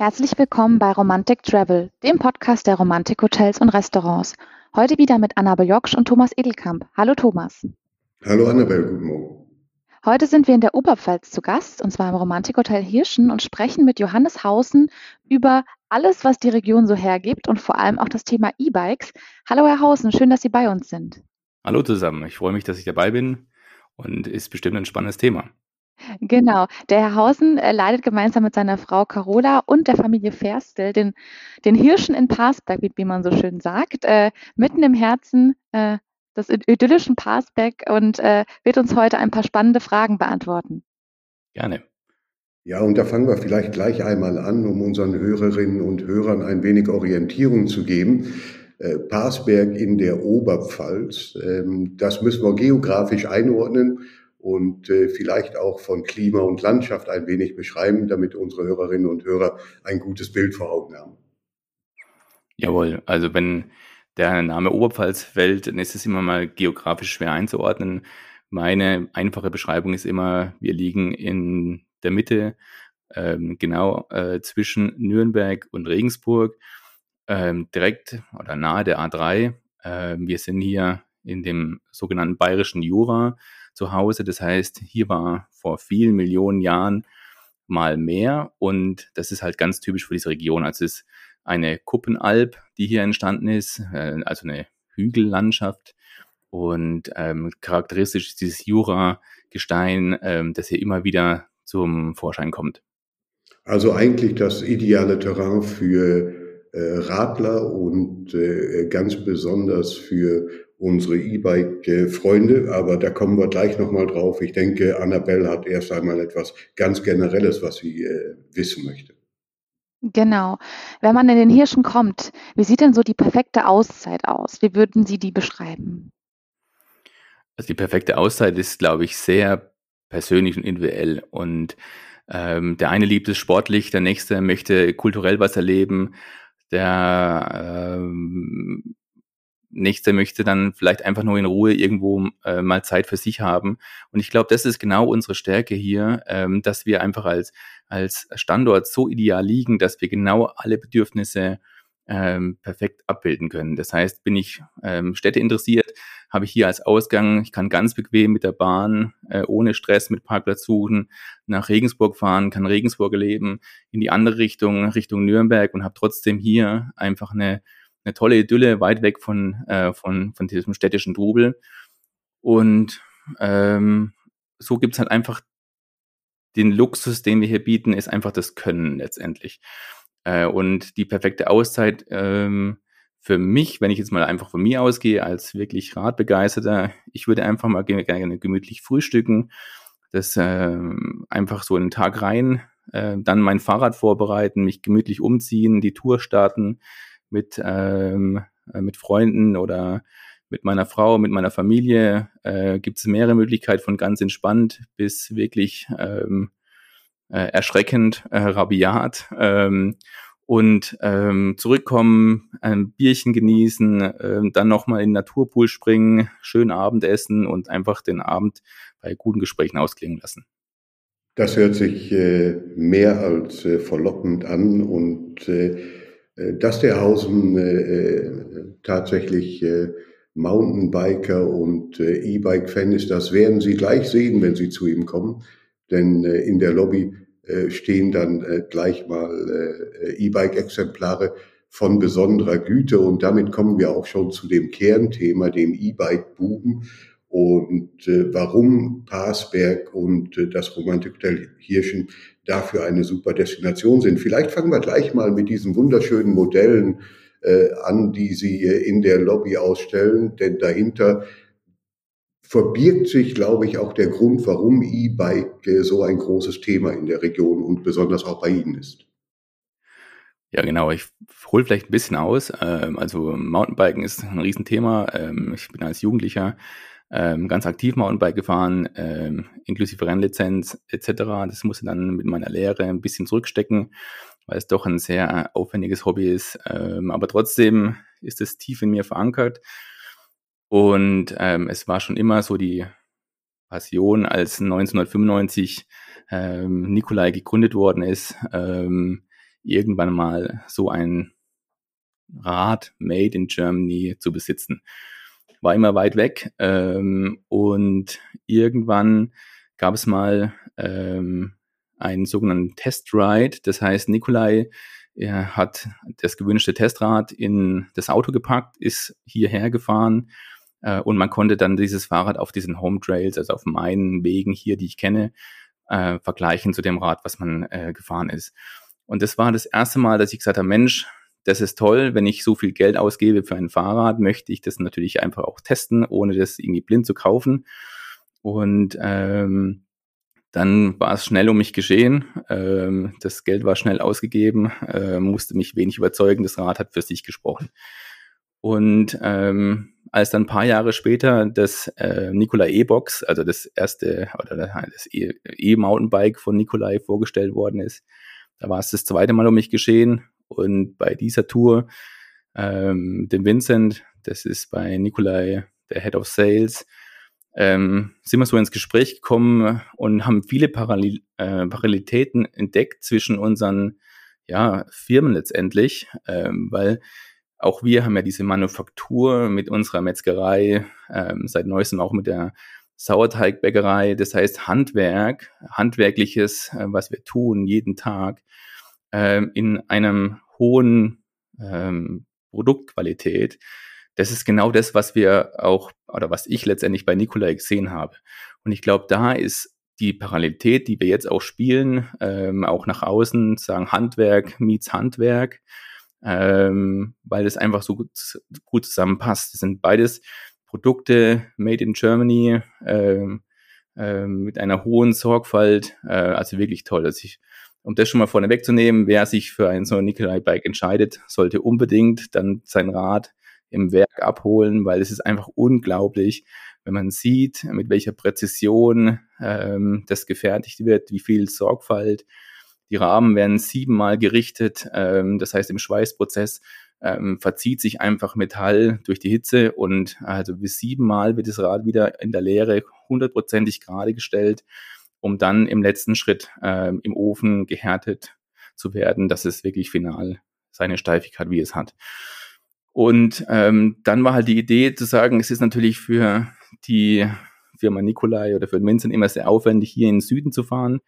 Herzlich willkommen bei Romantic Travel, dem Podcast der Romantik-Hotels und Restaurants. Heute wieder mit Annabel Joksch und Thomas Edelkamp. Hallo Thomas. Hallo Annabel, guten Morgen. Heute sind wir in der Oberpfalz zu Gast, und zwar im Romantikhotel Hirschen und sprechen mit Johannes Hausen über alles, was die Region so hergibt und vor allem auch das Thema E-Bikes. Hallo Herr Hausen, schön, dass Sie bei uns sind. Hallo zusammen, ich freue mich, dass ich dabei bin und ist bestimmt ein spannendes Thema. Genau. Der Herr Hausen äh, leitet gemeinsam mit seiner Frau Carola und der Familie Ferstel den, den Hirschen in Parsberg, wie, wie man so schön sagt, äh, mitten im Herzen äh, des idyllischen Parsberg und äh, wird uns heute ein paar spannende Fragen beantworten. Gerne. Ja, und da fangen wir vielleicht gleich einmal an, um unseren Hörerinnen und Hörern ein wenig Orientierung zu geben. Äh, Parsberg in der Oberpfalz, ähm, das müssen wir geografisch einordnen und äh, vielleicht auch von Klima und Landschaft ein wenig beschreiben, damit unsere Hörerinnen und Hörer ein gutes Bild vor Augen haben. Jawohl, also wenn der Name Oberpfalz fällt, dann ist es immer mal geografisch schwer einzuordnen. Meine einfache Beschreibung ist immer, wir liegen in der Mitte, ähm, genau äh, zwischen Nürnberg und Regensburg, ähm, direkt oder nahe der A3. Äh, wir sind hier in dem sogenannten bayerischen Jura zu Hause. Das heißt, hier war vor vielen Millionen Jahren mal mehr und das ist halt ganz typisch für diese Region. Also es ist eine Kuppenalb, die hier entstanden ist, äh, also eine Hügellandschaft und ähm, charakteristisch ist dieses Jura-Gestein, ähm, das hier immer wieder zum Vorschein kommt. Also eigentlich das ideale Terrain für äh, Radler und äh, ganz besonders für unsere E-Bike-Freunde, aber da kommen wir gleich nochmal drauf. Ich denke, Annabelle hat erst einmal etwas ganz Generelles, was sie äh, wissen möchte. Genau. Wenn man in den Hirschen kommt, wie sieht denn so die perfekte Auszeit aus? Wie würden Sie die beschreiben? Also die perfekte Auszeit ist, glaube ich, sehr persönlich und individuell. Und ähm, der eine liebt es sportlich, der nächste möchte kulturell was erleben, der ähm, Nächste möchte dann vielleicht einfach nur in Ruhe irgendwo äh, mal Zeit für sich haben. Und ich glaube, das ist genau unsere Stärke hier, ähm, dass wir einfach als, als Standort so ideal liegen, dass wir genau alle Bedürfnisse ähm, perfekt abbilden können. Das heißt, bin ich ähm, Städte interessiert, habe ich hier als Ausgang, ich kann ganz bequem mit der Bahn, äh, ohne Stress mit Parkplatz suchen, nach Regensburg fahren, kann Regensburg erleben, in die andere Richtung, Richtung Nürnberg und habe trotzdem hier einfach eine eine tolle Idylle, weit weg von, äh, von, von diesem städtischen Trubel. Und ähm, so gibt's halt einfach den Luxus, den wir hier bieten, ist einfach das Können letztendlich. Äh, und die perfekte Auszeit ähm, für mich, wenn ich jetzt mal einfach von mir ausgehe, als wirklich Radbegeisterter, ich würde einfach mal gerne gemütlich frühstücken, das äh, einfach so in den Tag rein, äh, dann mein Fahrrad vorbereiten, mich gemütlich umziehen, die Tour starten, mit, ähm, äh, mit Freunden oder mit meiner Frau, mit meiner Familie äh, gibt es mehrere Möglichkeiten von ganz entspannt bis wirklich ähm, äh, erschreckend, äh, rabiat. Ähm, und ähm, zurückkommen, ein Bierchen genießen, äh, dann nochmal in den Naturpool springen, schön Abendessen und einfach den Abend bei guten Gesprächen ausklingen lassen. Das hört sich äh, mehr als äh, verlockend an und äh, dass der Hausen äh, äh, tatsächlich äh, Mountainbiker und äh, E-Bike-Fan ist, das werden Sie gleich sehen, wenn Sie zu ihm kommen. Denn äh, in der Lobby äh, stehen dann äh, gleich mal äh, E-Bike-Exemplare von besonderer Güte. Und damit kommen wir auch schon zu dem Kernthema, dem E-Bike-Buben und äh, warum Parsberg und äh, das Romantikhotel Hirschen dafür eine super Destination sind. Vielleicht fangen wir gleich mal mit diesen wunderschönen Modellen äh, an, die Sie in der Lobby ausstellen, denn dahinter verbirgt sich, glaube ich, auch der Grund, warum E-Bike äh, so ein großes Thema in der Region und besonders auch bei Ihnen ist. Ja, genau. Ich hole vielleicht ein bisschen aus. Ähm, also Mountainbiken ist ein Riesenthema. Ähm, ich bin als Jugendlicher ähm, ganz aktiv Mountainbike gefahren, ähm, inklusive Rennlizenz etc. Das musste dann mit meiner Lehre ein bisschen zurückstecken, weil es doch ein sehr aufwendiges Hobby ist. Ähm, aber trotzdem ist es tief in mir verankert. Und ähm, es war schon immer so die Passion, als 1995 ähm, Nikolai gegründet worden ist, ähm, irgendwann mal so ein Rad made in Germany zu besitzen. War immer weit weg ähm, und irgendwann gab es mal ähm, einen sogenannten Testride. Das heißt, Nikolai er hat das gewünschte Testrad in das Auto gepackt, ist hierher gefahren äh, und man konnte dann dieses Fahrrad auf diesen Home Trails, also auf meinen Wegen hier, die ich kenne, äh, vergleichen zu dem Rad, was man äh, gefahren ist. Und das war das erste Mal, dass ich gesagt habe, Mensch, das ist toll, wenn ich so viel Geld ausgebe für ein Fahrrad, möchte ich das natürlich einfach auch testen, ohne das irgendwie blind zu kaufen. Und ähm, dann war es schnell um mich geschehen. Ähm, das Geld war schnell ausgegeben, äh, musste mich wenig überzeugen. Das Rad hat für sich gesprochen. Und ähm, als dann ein paar Jahre später das äh, Nikola E-Box, also das erste oder das e-, E-Mountainbike von Nikolai vorgestellt worden ist, da war es das zweite Mal um mich geschehen. Und bei dieser Tour, ähm, dem Vincent, das ist bei Nikolai der Head of Sales, ähm, sind wir so ins Gespräch gekommen und haben viele Parallel, äh, Parallelitäten entdeckt zwischen unseren ja, Firmen letztendlich, ähm, weil auch wir haben ja diese Manufaktur mit unserer Metzgerei, ähm, seit neuestem auch mit der Sauerteigbäckerei, das heißt Handwerk, handwerkliches, äh, was wir tun jeden Tag, äh, in einem hohen ähm, Produktqualität das ist genau das, was wir auch oder was ich letztendlich bei Nikolai gesehen habe. Und ich glaube, da ist die Parallelität, die wir jetzt auch spielen, ähm, auch nach außen, sagen Handwerk meets Handwerk, ähm, weil es einfach so gut, gut zusammenpasst. Das sind beides Produkte made in Germany ähm, ähm, mit einer hohen Sorgfalt, äh, also wirklich toll. Also ich, um das schon mal vorne wegzunehmen, wer sich für ein so Nikolai-Bike entscheidet, sollte unbedingt dann sein Rad im Werk abholen, weil es ist einfach unglaublich, wenn man sieht, mit welcher Präzision ähm, das gefertigt wird, wie viel Sorgfalt. Die Rahmen werden siebenmal gerichtet, ähm, das heißt im Schweißprozess ähm, verzieht sich einfach Metall durch die Hitze und also bis siebenmal wird das Rad wieder in der Leere hundertprozentig gerade gestellt, um dann im letzten Schritt ähm, im Ofen gehärtet zu werden, dass es wirklich final seine Steifigkeit, wie es hat. Und ähm, dann war halt die Idee zu sagen, es ist natürlich für die Firma Nikolai oder für den Vincent immer sehr aufwendig, hier in den Süden zu fahren.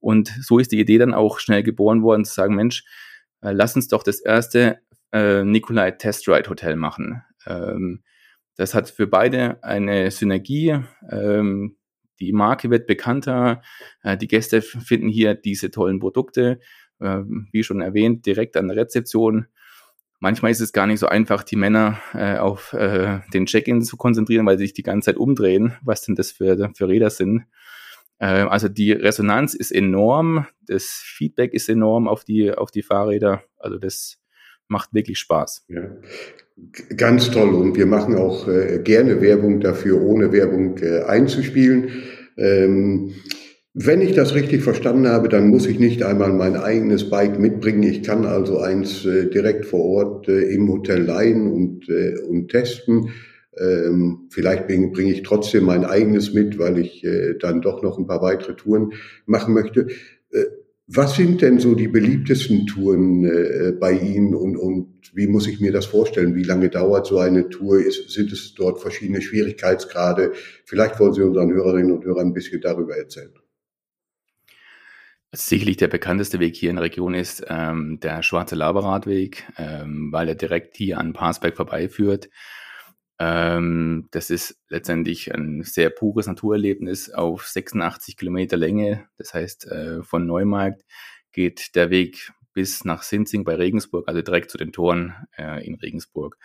Und so ist die Idee dann auch schnell geboren worden, zu sagen, Mensch, äh, lass uns doch das erste äh, Nikolai Test Ride Hotel machen. Ähm, das hat für beide eine Synergie. Ähm, die Marke wird bekannter, äh, die Gäste finden hier diese tollen Produkte, äh, wie schon erwähnt, direkt an der Rezeption Manchmal ist es gar nicht so einfach, die Männer äh, auf äh, den Check-in zu konzentrieren, weil sie sich die ganze Zeit umdrehen, was denn das für, für Räder sind. Äh, also die Resonanz ist enorm, das Feedback ist enorm auf die, auf die Fahrräder. Also das macht wirklich Spaß. Ja. Ganz toll und wir machen auch äh, gerne Werbung dafür, ohne Werbung äh, einzuspielen. Ähm, wenn ich das richtig verstanden habe, dann muss ich nicht einmal mein eigenes Bike mitbringen. Ich kann also eins äh, direkt vor Ort äh, im Hotel leihen und, äh, und testen. Ähm, vielleicht bringe bring ich trotzdem mein eigenes mit, weil ich äh, dann doch noch ein paar weitere Touren machen möchte. Was sind denn so die beliebtesten Touren äh, bei Ihnen und, und wie muss ich mir das vorstellen? Wie lange dauert so eine Tour? Ist, sind es dort verschiedene Schwierigkeitsgrade? Vielleicht wollen Sie unseren Hörerinnen und Hörern ein bisschen darüber erzählen. Sicherlich der bekannteste Weg hier in der Region ist ähm, der Schwarze Laberradweg, ähm, weil er direkt hier an Parsberg vorbeiführt. Ähm, das ist letztendlich ein sehr pures Naturerlebnis auf 86 Kilometer Länge. Das heißt, äh, von Neumarkt geht der Weg bis nach Sinzing bei Regensburg, also direkt zu den Toren äh, in Regensburg.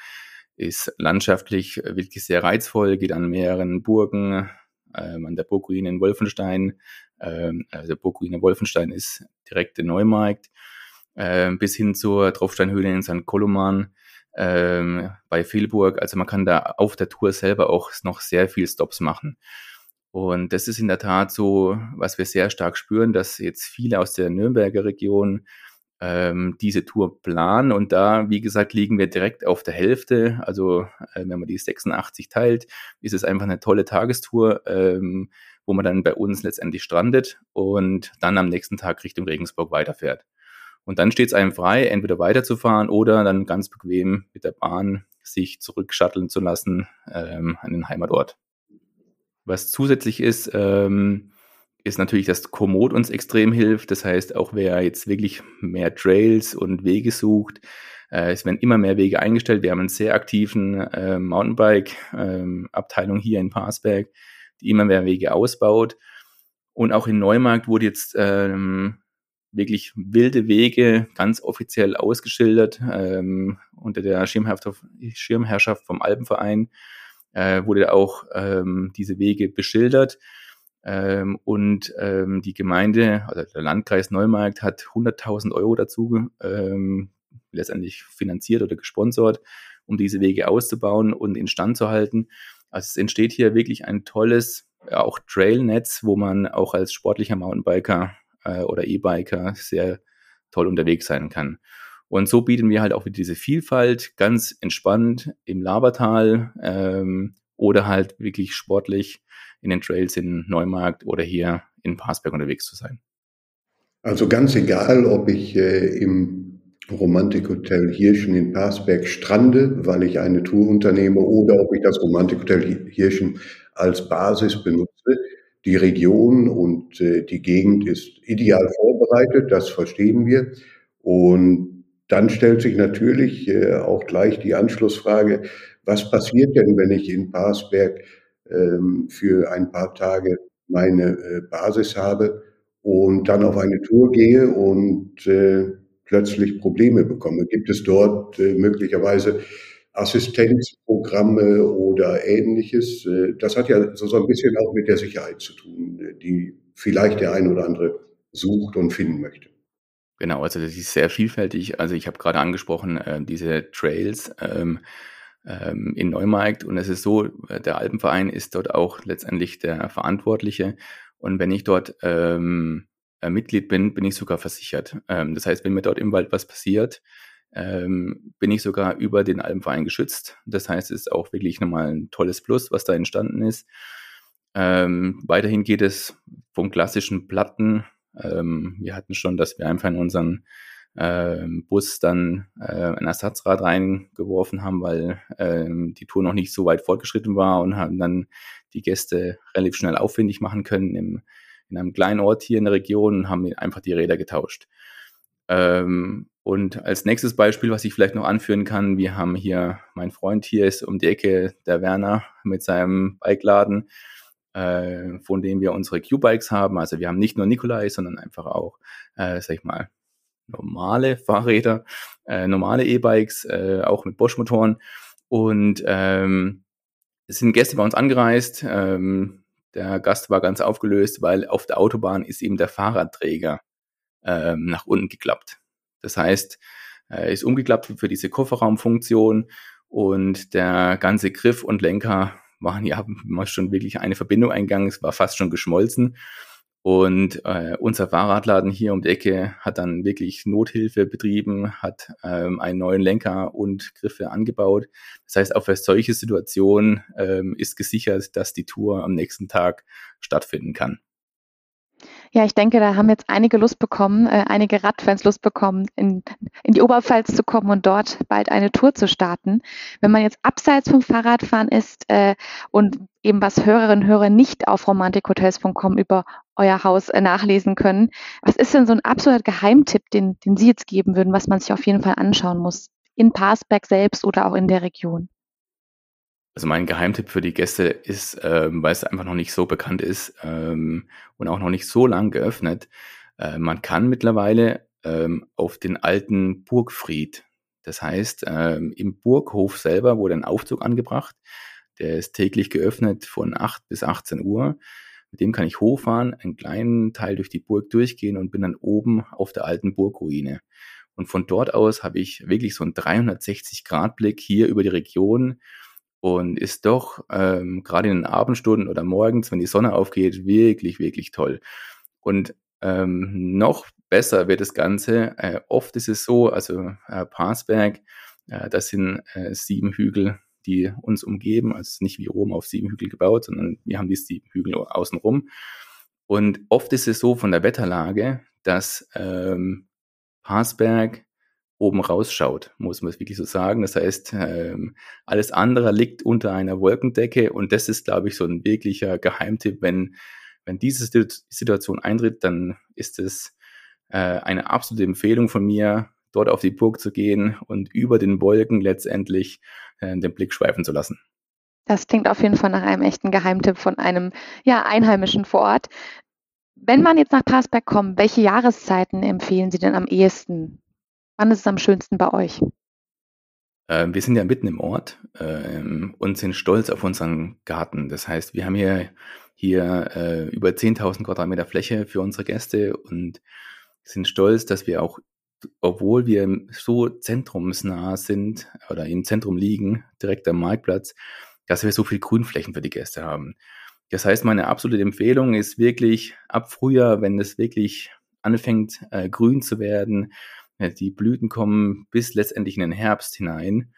Ist landschaftlich wirklich sehr reizvoll, geht an mehreren Burgen, ähm, an der Burgruine in Wolfenstein. Ähm, also der Burgruine Wolfenstein ist direkt in Neumarkt, ähm, bis hin zur Tropfsteinhöhle in St. Koloman ähm, bei Vilburg. Also man kann da auf der Tour selber auch noch sehr viel Stops machen. Und das ist in der Tat so, was wir sehr stark spüren, dass jetzt viele aus der Nürnberger Region ähm, diese Tour planen. Und da, wie gesagt, liegen wir direkt auf der Hälfte. Also äh, wenn man die 86 teilt, ist es einfach eine tolle Tagestour, ähm, wo man dann bei uns letztendlich strandet und dann am nächsten Tag Richtung Regensburg weiterfährt. Und dann steht es einem frei, entweder weiterzufahren oder dann ganz bequem mit der Bahn sich zurückschatteln zu lassen ähm, an den Heimatort. Was zusätzlich ist, ähm, ist natürlich, dass Komoot uns extrem hilft. Das heißt, auch wer jetzt wirklich mehr Trails und Wege sucht, äh, es werden immer mehr Wege eingestellt. Wir haben einen sehr aktiven äh, Mountainbike-Abteilung ähm, hier in Parsberg, die immer mehr Wege ausbaut. Und auch in Neumarkt wurde jetzt ähm, wirklich wilde Wege ganz offiziell ausgeschildert ähm, unter der Schirmherrschaft vom Alpenverein äh, wurde auch ähm, diese Wege beschildert. Ähm, und ähm, die Gemeinde, also der Landkreis Neumarkt, hat 100.000 Euro dazu ähm, letztendlich finanziert oder gesponsert, um diese Wege auszubauen und instand zu halten. Also es entsteht hier wirklich ein tolles, auch Trailnetz, wo man auch als sportlicher Mountainbiker äh, oder E-Biker sehr toll unterwegs sein kann. Und so bieten wir halt auch wieder diese Vielfalt ganz entspannt im Labertal ähm, oder halt wirklich sportlich in den Trails in Neumarkt oder hier in Parsberg unterwegs zu sein. Also ganz egal, ob ich äh, im Romantikhotel Hirschen in Parsberg strande, weil ich eine Tour unternehme, oder ob ich das Romantikhotel Hirschen als Basis benutze. Die Region und äh, die Gegend ist ideal vorbereitet, das verstehen wir. Und dann stellt sich natürlich äh, auch gleich die Anschlussfrage, was passiert denn, wenn ich in Parsberg ähm, für ein paar Tage meine äh, Basis habe und dann auf eine Tour gehe und äh, plötzlich Probleme bekomme? Gibt es dort äh, möglicherweise Assistenzprogramme oder ähnliches? Äh, das hat ja so, ein bisschen auch mit der Sicherheit zu tun, die vielleicht der ein oder andere sucht und finden möchte. Genau, also das ist sehr vielfältig. Also ich habe gerade angesprochen, äh, diese Trails ähm, ähm, in Neumarkt und es ist so, äh, der Alpenverein ist dort auch letztendlich der Verantwortliche und wenn ich dort ähm, äh, Mitglied bin, bin ich sogar versichert. Das heißt, wenn mir dort im Wald was passiert, ähm, bin ich sogar über den Alpenverein geschützt. Das heißt, es ist auch wirklich nochmal ein tolles Plus, was da entstanden ist. Ähm, weiterhin geht es vom klassischen Platten ähm, wir hatten schon, dass wir einfach in unseren äh, Bus dann äh, ein Ersatzrad reingeworfen haben, weil ähm, die Tour noch nicht so weit fortgeschritten war und haben dann die Gäste relativ schnell aufwendig machen können im, in einem kleinen Ort hier in der Region und haben einfach die Räder getauscht. Ähm, und als nächstes Beispiel, was ich vielleicht noch anführen kann, wir haben hier, mein Freund hier ist um die Ecke, der Werner mit seinem Bikeladen äh, von denen wir unsere Q-Bikes haben. Also wir haben nicht nur Nikolai, sondern einfach auch, äh, sag ich mal, normale Fahrräder, äh, normale E-Bikes, äh, auch mit Bosch-Motoren. Und ähm, es sind Gäste bei uns angereist. Ähm, der Gast war ganz aufgelöst, weil auf der Autobahn ist eben der Fahrradträger ähm, nach unten geklappt. Das heißt, er ist umgeklappt für diese Kofferraumfunktion und der ganze Griff und Lenker waren ja mal schon wirklich eine Verbindung eingegangen, es war fast schon geschmolzen. Und äh, unser Fahrradladen hier um die Ecke hat dann wirklich Nothilfe betrieben, hat ähm, einen neuen Lenker und Griffe angebaut. Das heißt, auch für solche Situationen ähm, ist gesichert, dass die Tour am nächsten Tag stattfinden kann. Ja, ich denke, da haben jetzt einige Lust bekommen, äh, einige Radfans Lust bekommen, in, in die Oberpfalz zu kommen und dort bald eine Tour zu starten. Wenn man jetzt abseits vom Fahrradfahren ist äh, und eben was Hörerinnen und Hörer nicht auf romantikhotels.com über euer Haus äh, nachlesen können, was ist denn so ein absoluter Geheimtipp, den, den Sie jetzt geben würden, was man sich auf jeden Fall anschauen muss? In Parsberg selbst oder auch in der Region? Also mein Geheimtipp für die Gäste ist, ähm, weil es einfach noch nicht so bekannt ist ähm, und auch noch nicht so lang geöffnet, äh, man kann mittlerweile ähm, auf den alten Burgfried, das heißt ähm, im Burghof selber wurde ein Aufzug angebracht, der ist täglich geöffnet von 8 bis 18 Uhr. Mit dem kann ich hochfahren, einen kleinen Teil durch die Burg durchgehen und bin dann oben auf der alten Burgruine. Und von dort aus habe ich wirklich so einen 360-Grad-Blick hier über die Region und ist doch ähm, gerade in den Abendstunden oder morgens, wenn die Sonne aufgeht, wirklich, wirklich toll. Und ähm, noch besser wird das Ganze. Äh, oft ist es so, also äh, Parsberg, äh, das sind äh, sieben Hügel, die uns umgeben. Also nicht wie Rom auf sieben Hügel gebaut, sondern wir haben die sieben Hügel außenrum. Und oft ist es so von der Wetterlage, dass ähm, Parsberg oben rausschaut, muss man es wirklich so sagen. Das heißt, ähm, alles andere liegt unter einer Wolkendecke und das ist, glaube ich, so ein wirklicher Geheimtipp. Wenn, wenn diese Situation eintritt, dann ist es äh, eine absolute Empfehlung von mir, dort auf die Burg zu gehen und über den Wolken letztendlich äh, den Blick schweifen zu lassen. Das klingt auf jeden Fall nach einem echten Geheimtipp von einem ja, Einheimischen vor Ort. Wenn man jetzt nach Passberg kommt, welche Jahreszeiten empfehlen Sie denn am ehesten? Wann ist es am schönsten bei euch? Ähm, wir sind ja mitten im Ort ähm, und sind stolz auf unseren Garten. Das heißt, wir haben hier, hier äh, über 10.000 Quadratmeter Fläche für unsere Gäste und sind stolz, dass wir auch, obwohl wir so zentrumsnah sind oder im Zentrum liegen, direkt am Marktplatz, dass wir so viel Grünflächen für die Gäste haben. Das heißt, meine absolute Empfehlung ist wirklich ab Frühjahr, wenn es wirklich anfängt, äh, grün zu werden, die Blüten kommen bis letztendlich in den Herbst hinein.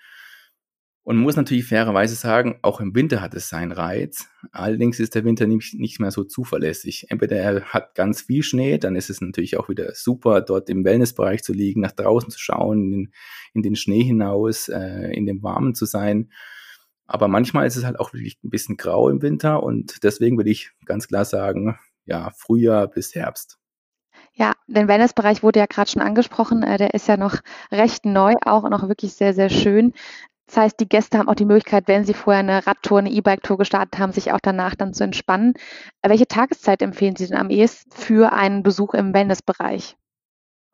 Und muss natürlich fairerweise sagen, auch im Winter hat es seinen Reiz. Allerdings ist der Winter nicht, nicht mehr so zuverlässig. Entweder er hat ganz viel Schnee, dann ist es natürlich auch wieder super, dort im Wellnessbereich zu liegen, nach draußen zu schauen, in den, in den Schnee hinaus, äh, in dem Warmen zu sein. Aber manchmal ist es halt auch wirklich ein bisschen grau im Winter und deswegen würde ich ganz klar sagen, ja, Frühjahr bis Herbst. Ja, den Wellnessbereich wurde ja gerade schon angesprochen. Äh, der ist ja noch recht neu auch und auch wirklich sehr, sehr schön. Das heißt, die Gäste haben auch die Möglichkeit, wenn sie vorher eine Radtour, eine E-Bike-Tour gestartet haben, sich auch danach dann zu entspannen. Äh, welche Tageszeit empfehlen Sie denn am ehesten für einen Besuch im Wellnessbereich?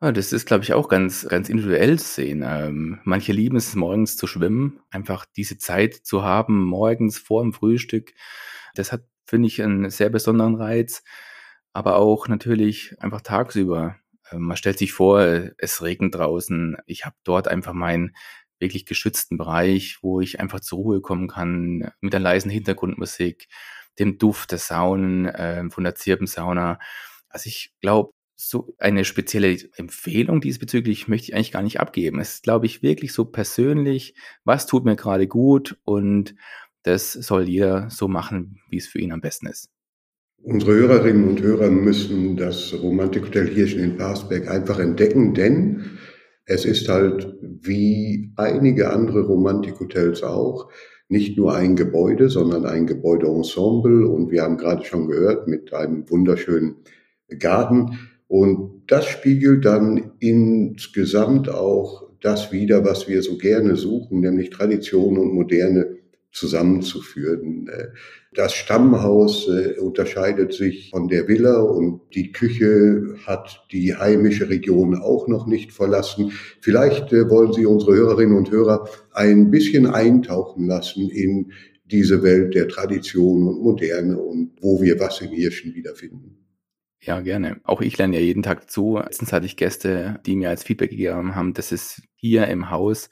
Ja, das ist, glaube ich, auch ganz, ganz individuell zu sehen. Ähm, manche lieben es, morgens zu schwimmen, einfach diese Zeit zu haben, morgens vor dem Frühstück. Das hat, finde ich, einen sehr besonderen Reiz aber auch natürlich einfach tagsüber. Ähm, man stellt sich vor, es regnet draußen. Ich habe dort einfach meinen wirklich geschützten Bereich, wo ich einfach zur Ruhe kommen kann, mit der leisen Hintergrundmusik, dem Duft der Saunen, äh, von der Zirbensauna. Also ich glaube, so eine spezielle Empfehlung diesbezüglich möchte ich eigentlich gar nicht abgeben. Es ist, glaube ich, wirklich so persönlich, was tut mir gerade gut und das soll jeder so machen, wie es für ihn am besten ist. Unsere Hörerinnen und Hörer müssen das Romantikhotel Hirschen in Parsberg einfach entdecken, denn es ist halt wie einige andere Romantikhotels auch nicht nur ein Gebäude, sondern ein Gebäudeensemble. Und wir haben gerade schon gehört mit einem wunderschönen Garten. Und das spiegelt dann insgesamt auch das wider, was wir so gerne suchen, nämlich Tradition und Moderne zusammenzuführen. Äh, das Stammhaus äh, unterscheidet sich von der Villa und die Küche hat die heimische Region auch noch nicht verlassen. Vielleicht äh, wollen Sie unsere Hörerinnen und Hörer ein bisschen eintauchen lassen in diese Welt der Tradition und Moderne und wo wir was in Hirschen wiederfinden. Ja, gerne. Auch ich lerne ja jeden Tag zu. Letztens hatte ich Gäste, die mir als Feedback gegeben haben, dass es hier im Haus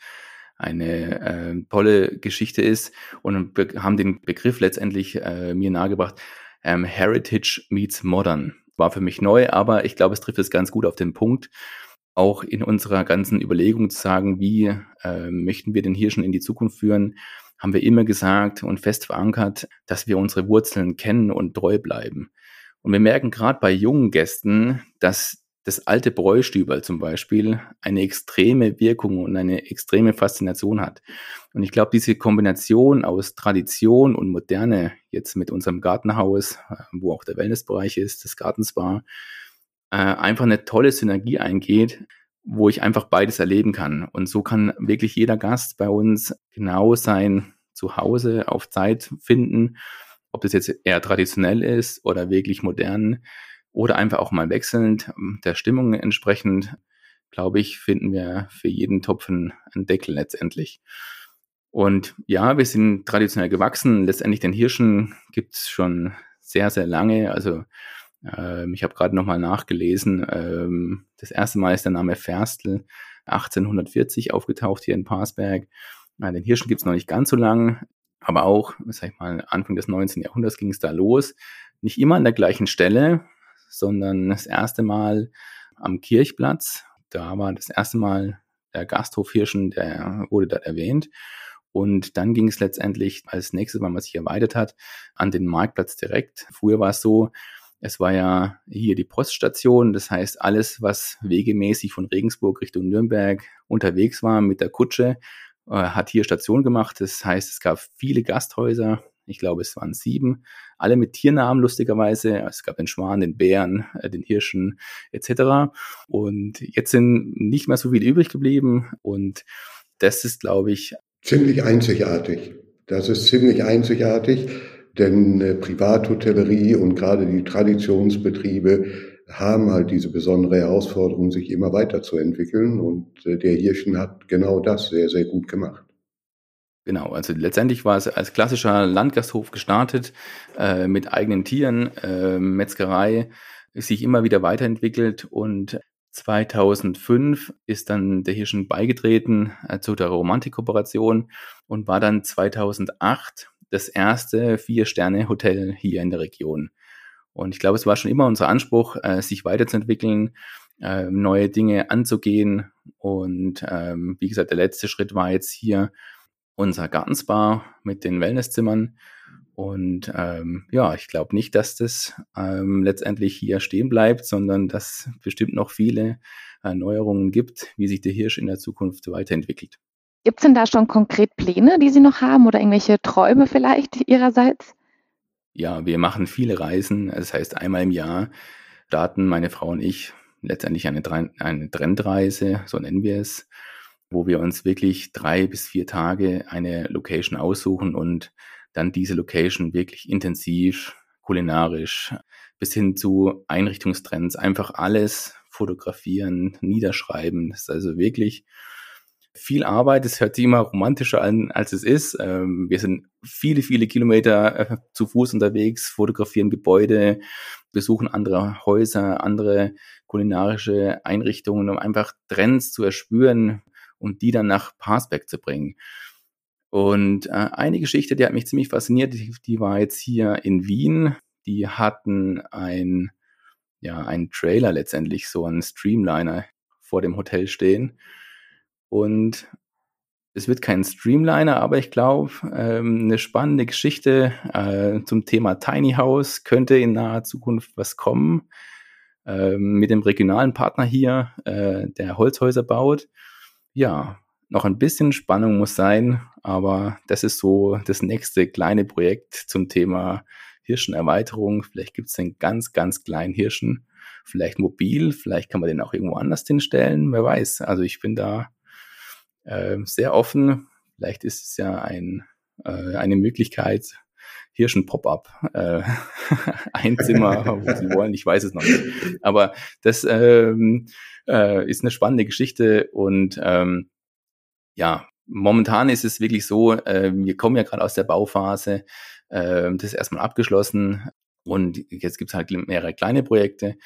eine äh, tolle Geschichte ist und haben den Begriff letztendlich äh, mir nahegebracht. Ähm, Heritage meets Modern war für mich neu, aber ich glaube, es trifft es ganz gut auf den Punkt. Auch in unserer ganzen Überlegung zu sagen, wie äh, möchten wir den Hirschen in die Zukunft führen, haben wir immer gesagt und fest verankert, dass wir unsere Wurzeln kennen und treu bleiben. Und wir merken gerade bei jungen Gästen, dass das alte Bräustüberl zum Beispiel eine extreme Wirkung und eine extreme Faszination hat. Und ich glaube, diese Kombination aus Tradition und Moderne, jetzt mit unserem Gartenhaus, äh, wo auch der Wellnessbereich ist, das Gartenspa, äh, einfach eine tolle Synergie eingeht, wo ich einfach beides erleben kann. Und so kann wirklich jeder Gast bei uns genau sein Zuhause auf Zeit finden, ob das jetzt eher traditionell ist oder wirklich modern oder einfach auch mal wechselnd ähm, der Stimmung entsprechend, glaube ich, finden wir für jeden Topf einen Deckel letztendlich. Und ja, wir sind traditionell gewachsen. Letztendlich den Hirschen gibt es schon sehr, sehr lange. Also ähm, ich habe gerade nochmal nachgelesen. Ähm, das erste Mal ist der Name Ferstl 1840 aufgetaucht hier in Parsberg. Ja, den Hirschen gibt es noch nicht ganz so lang, aber auch, sag ich mal, Anfang des 19. Jahrhunderts ging es da los. Nicht immer an der gleichen Stelle, sondern das erste Mal am Kirchplatz. Da war das erste Mal der Gasthof Hirschen, der wurde dort erwähnt. Und dann ging es letztendlich als nächstes, weil man sich erweitert hat, an den Marktplatz direkt. Früher war es so, Es war ja hier die Poststation, das heißt alles, was wegemäßig von Regensburg Richtung Nürnberg unterwegs war mit der Kutsche, äh, hat hier Station gemacht. Das heißt, es gab viele Gasthäuser, ich glaube, es waren sieben, alle mit Tiernamen lustigerweise. Es gab den Schwan, den Bären, äh, den Hirschen etc. Und jetzt sind nicht mehr so viele übrig geblieben. Und das ist, glaube ich, ziemlich einzigartig. Das ist ziemlich einzigartig, denn äh, Privathotellerie und gerade die Traditionsbetriebe haben halt diese besondere Herausforderung, sich immer weiterzuentwickeln. Und äh, der Hirschen hat genau das sehr, sehr gut gemacht. Genau, also letztendlich war es als klassischer Landgasthof gestartet, äh, mit eigenen Tieren, äh, Metzgerei, sich immer wieder weiterentwickelt und 2005 ist dann der Hirschen beigetreten äh, zu der Romantik-Kooperation und war dann 2008 das erste Vier-Sterne-Hotel hier in der Region. Und ich glaube, es war schon immer unser Anspruch, äh, sich weiterzuentwickeln, äh, neue Dinge anzugehen. Und ähm, wie gesagt, der letzte Schritt war jetzt hier unser Gartenspa mit den Wellnesszimmern. Und ähm, ja, ich glaube nicht, dass das ähm, letztendlich hier stehen bleibt, sondern dass bestimmt noch viele Erneuerungen gibt, wie sich der Hirsch in der Zukunft weiterentwickelt. Gibt es denn da schon konkret Pläne, die Sie noch haben oder irgendwelche Träume vielleicht Ihrerseits? Ja, wir machen viele Reisen. Das heißt, einmal im Jahr starten meine Frau und ich letztendlich eine, eine Trendreise, so nennen wir es, wo wir uns wirklich drei bis vier Tage eine Location aussuchen und dann diese Location wirklich intensiv, kulinarisch bis hin zu Einrichtungstrends einfach alles fotografieren, niederschreiben. Das ist also wirklich viel Arbeit. Es hört sich immer romantischer an, als es ist. Ähm, wir sind viele, viele Kilometer äh, zu Fuß unterwegs, fotografieren Gebäude, besuchen andere Häuser, andere kulinarische Einrichtungen, um einfach Trends zu erspüren, und die dann nach Passback zu bringen. Und äh, eine Geschichte, die hat mich ziemlich fasziniert, die, die war jetzt hier in Wien. Die hatten ein, ja, einen Trailer letztendlich, so einen Streamliner vor dem Hotel stehen. Und es wird kein Streamliner, aber ich glaube, ähm, eine spannende Geschichte äh, zum Thema Tiny House könnte in naher Zukunft was kommen. Ähm, mit dem regionalen Partner hier, äh, der Holzhäuser baut ja, noch ein bisschen Spannung muss sein, aber das ist so das nächste kleine Projekt zum Thema Hirschenerweiterung. Vielleicht gibt es einen ganz, ganz kleinen Hirschen, vielleicht mobil, vielleicht kann man den auch irgendwo anders hinstellen, wer weiß. Also ich bin da äh, sehr offen. Vielleicht ist es ja ein, äh, eine Möglichkeit, Hirschen-Pop-up, äh, ein Zimmer, wo sie wollen, ich weiß es noch nicht. Aber das ähm, äh, ist eine spannende Geschichte und ähm, ja, momentan ist es wirklich so, äh, wir kommen ja gerade aus der Bauphase, äh, das ist erstmal abgeschlossen und jetzt gibt es halt mehrere kleine Projekte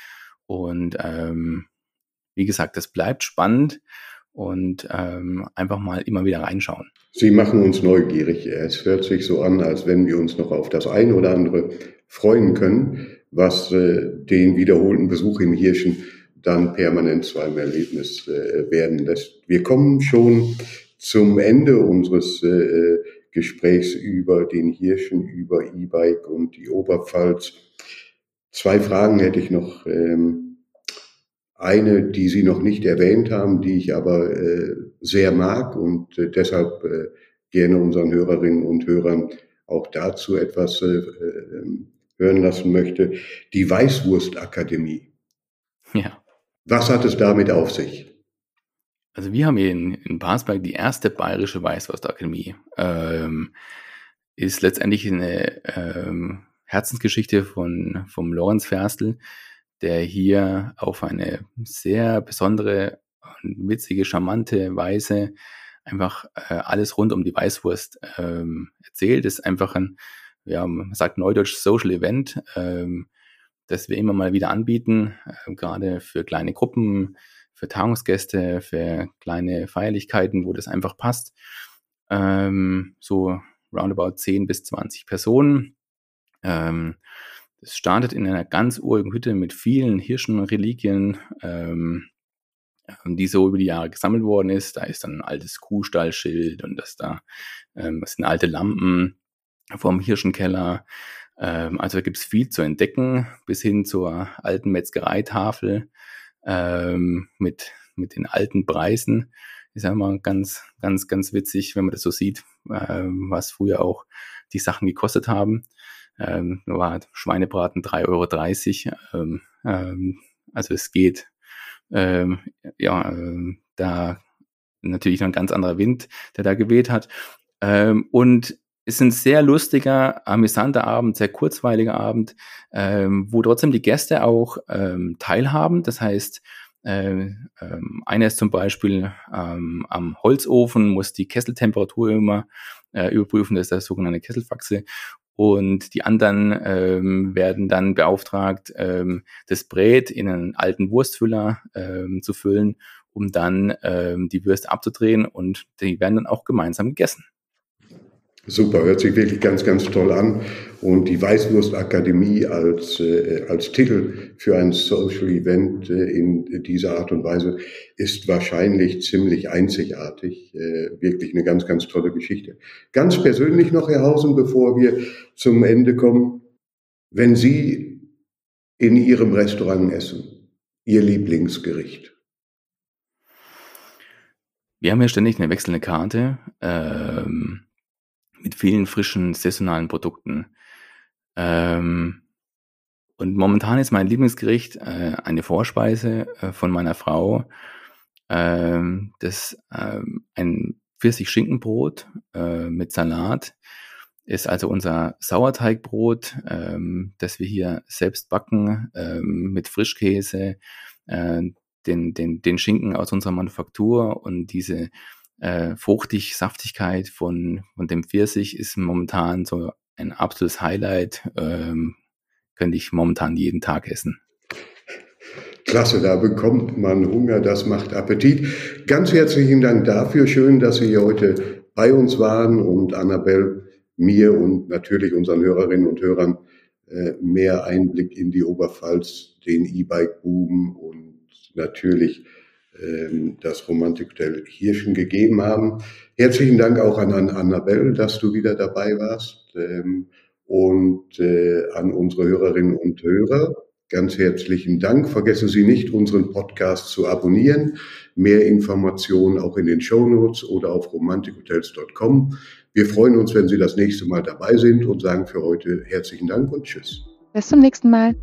und ähm, wie gesagt, das bleibt spannend und ähm, einfach mal immer wieder reinschauen. Sie machen uns neugierig. Es hört sich so an, als wenn wir uns noch auf das eine oder andere freuen können, was äh, den wiederholten Besuch im Hirschen dann permanent zu einem Erlebnis äh, werden lässt. Wir kommen schon zum Ende unseres äh, Gesprächs über den Hirschen, über E-Bike und die Oberpfalz. Zwei Fragen hätte ich noch. Ähm, eine, die Sie noch nicht erwähnt haben, die ich aber äh, sehr mag und äh, deshalb äh, gerne unseren Hörerinnen und Hörern auch dazu etwas äh, äh, hören lassen möchte. Die Weißwurstakademie. Ja. Was hat es damit auf sich? Also wir haben hier in, in Parsberg die erste bayerische Weißwurstakademie. Ähm, ist letztendlich eine ähm, Herzensgeschichte von vom Lorenz Ferstl, der hier auf eine sehr besondere und witzige, charmante Weise einfach äh, alles rund um die Weißwurst ähm, erzählt. Ist einfach ein, ja, man sagt neudeutsch Social Event, ähm, das wir immer mal wieder anbieten, äh, gerade für kleine Gruppen, für Tagungsgäste, für kleine Feierlichkeiten, wo das einfach passt. Ähm, so roundabout 10 bis 20 Personen. Ähm, es startet in einer ganz urigen Hütte mit vielen Hirschenreliquien, ähm, die so über die Jahre gesammelt worden ist. Da ist dann ein altes Kuhstallschild und das da ähm, das sind alte Lampen vom Hirschenkeller. Ähm, also gibt es viel zu entdecken, bis hin zur alten Metzgereitafel ähm, mit, mit den alten Preisen. Ist ja immer ganz, ganz, ganz witzig, wenn man das so sieht, ähm, was früher auch die Sachen gekostet haben. Ähm, war Schweinebraten 3,30 Euro. Ähm, ähm, also es geht. Ähm, ja, ähm, da natürlich noch ein ganz anderer Wind, der da geweht hat. Ähm, und ist ein sehr lustiger, amüsanter Abend, sehr kurzweiliger Abend, ähm, wo trotzdem die Gäste auch ähm, teilhaben. Das heißt, äh, ähm, einer ist zum Beispiel ähm, am Holzofen, muss die Kesseltemperatur immer äh, überprüfen, das ist das sogenannte Kesselfaxe. Und die anderen ähm, werden dann beauftragt, ähm, das Brät in einen alten Wurstfüller ähm, zu füllen, um dann ähm, die Würste abzudrehen und die werden dann auch gemeinsam gegessen. Super, hört sich wirklich ganz, ganz toll an. Und die Weißwurstakademie als, äh, als Titel für ein Social Event äh, in dieser Art und Weise ist wahrscheinlich ziemlich einzigartig. Äh, wirklich eine ganz, ganz tolle Geschichte. Ganz persönlich noch, Herr Hausen, bevor wir zum Ende kommen. Wenn Sie in Ihrem Restaurant essen, Ihr Lieblingsgericht? Wir haben ja ständig eine wechselnde Karte. Ähm mit vielen frischen saisonalen Produkten. Ähm, und momentan ist mein Lieblingsgericht äh, eine Vorspeise äh, von meiner Frau. Ähm, das ähm, ein Pfirsich-Schinkenbrot äh, mit Salat ist also unser Sauerteigbrot, ähm, das wir hier selbst backen ähm, mit Frischkäse, äh, den, den, den Schinken aus unserer Manufaktur und diese äh, Fruchtig, Saftigkeit von, von dem Pfirsich ist momentan so ein absolutes Highlight. Ähm, könnte ich momentan jeden Tag essen. Klasse, da bekommt man Hunger, das macht Appetit. Ganz herzlichen Dank dafür. Schön, dass Sie heute bei uns waren und Annabelle mir und natürlich unseren Hörerinnen und Hörern äh, mehr Einblick in die Oberpfalz, den E-Bike-Boom und natürlich das Romantikhotel Hirschen gegeben haben. Herzlichen Dank auch an, an Annabelle, dass du wieder dabei warst ähm, und äh, an unsere Hörerinnen und Hörer. Ganz herzlichen Dank. Vergessen Sie nicht, unseren Podcast zu abonnieren. Mehr Informationen auch in den Show Notes oder auf romantikhotels.com. Wir freuen uns, wenn Sie das nächste Mal dabei sind und sagen für heute herzlichen Dank und Tschüss. Bis zum nächsten Mal.